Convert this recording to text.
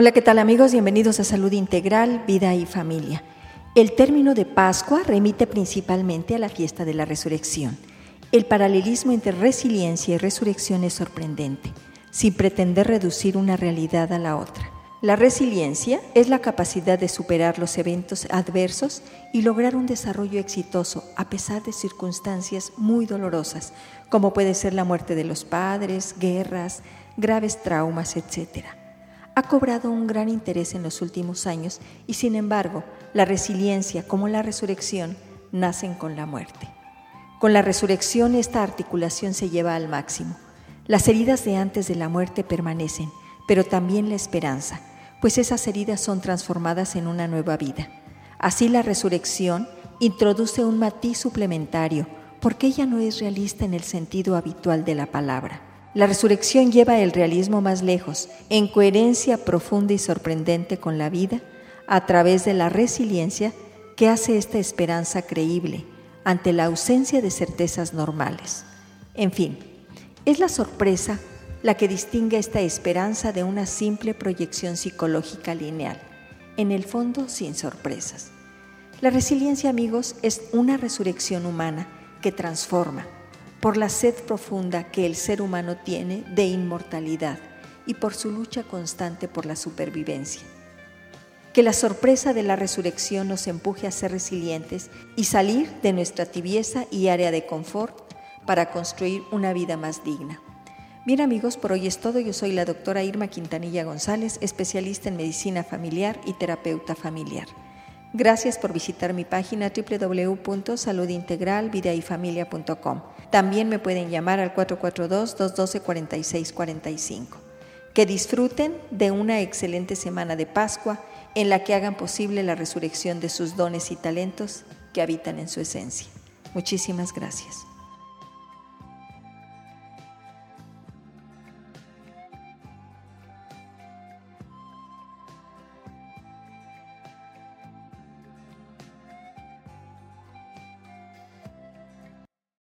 Hola, ¿qué tal amigos? Bienvenidos a Salud Integral, Vida y Familia. El término de Pascua remite principalmente a la fiesta de la resurrección. El paralelismo entre resiliencia y resurrección es sorprendente, sin pretender reducir una realidad a la otra. La resiliencia es la capacidad de superar los eventos adversos y lograr un desarrollo exitoso a pesar de circunstancias muy dolorosas, como puede ser la muerte de los padres, guerras, graves traumas, etc ha cobrado un gran interés en los últimos años y sin embargo la resiliencia como la resurrección nacen con la muerte. Con la resurrección esta articulación se lleva al máximo. Las heridas de antes de la muerte permanecen, pero también la esperanza, pues esas heridas son transformadas en una nueva vida. Así la resurrección introduce un matiz suplementario, porque ella no es realista en el sentido habitual de la palabra. La resurrección lleva el realismo más lejos, en coherencia profunda y sorprendente con la vida, a través de la resiliencia que hace esta esperanza creíble ante la ausencia de certezas normales. En fin, es la sorpresa la que distingue esta esperanza de una simple proyección psicológica lineal, en el fondo sin sorpresas. La resiliencia, amigos, es una resurrección humana que transforma, por la sed profunda que el ser humano tiene de inmortalidad y por su lucha constante por la supervivencia. Que la sorpresa de la resurrección nos empuje a ser resilientes y salir de nuestra tibieza y área de confort para construir una vida más digna. Bien amigos, por hoy es todo. Yo soy la doctora Irma Quintanilla González, especialista en medicina familiar y terapeuta familiar. Gracias por visitar mi página www.saludintegralvideayfamilia.com. También me pueden llamar al 442-212-4645. Que disfruten de una excelente semana de Pascua en la que hagan posible la resurrección de sus dones y talentos que habitan en su esencia. Muchísimas gracias.